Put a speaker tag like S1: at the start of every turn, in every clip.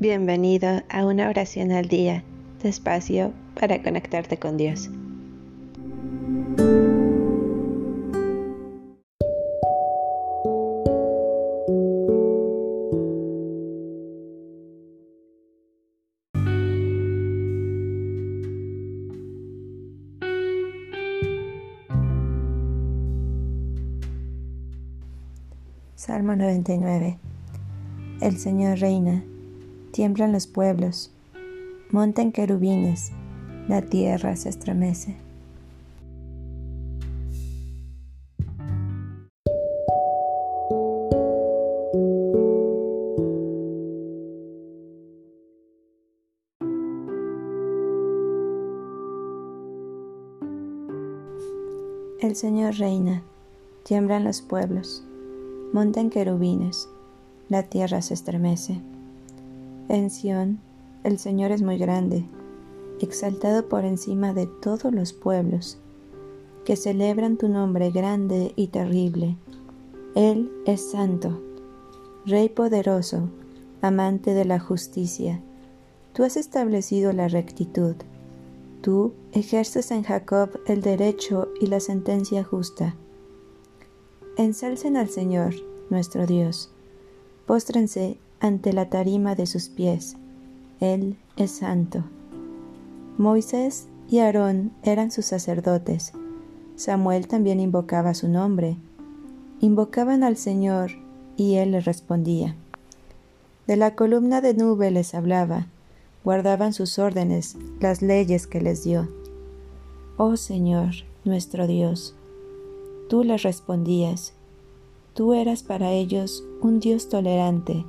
S1: Bienvenido a una oración al día, despacio para conectarte con Dios.
S2: Salmo 99 El Señor reina tiemblan los pueblos, montan querubines, la tierra se estremece. El Señor reina, tiemblan los pueblos, montan querubines, la tierra se estremece. En Sión, el Señor es muy grande, exaltado por encima de todos los pueblos, que celebran tu nombre grande y terrible. Él es santo, Rey poderoso, amante de la justicia. Tú has establecido la rectitud. Tú ejerces en Jacob el derecho y la sentencia justa. Ensalcen al Señor, nuestro Dios. Póstrense ante la tarima de sus pies. Él es santo. Moisés y Aarón eran sus sacerdotes. Samuel también invocaba su nombre. Invocaban al Señor y él les respondía. De la columna de nube les hablaba, guardaban sus órdenes, las leyes que les dio. Oh Señor, nuestro Dios, tú les respondías, tú eras para ellos un Dios tolerante,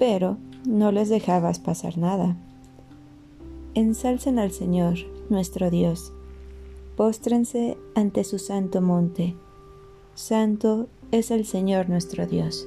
S2: pero no les dejabas pasar nada. Ensalcen al Señor, nuestro Dios. Póstrense ante su santo monte. Santo es el Señor nuestro Dios.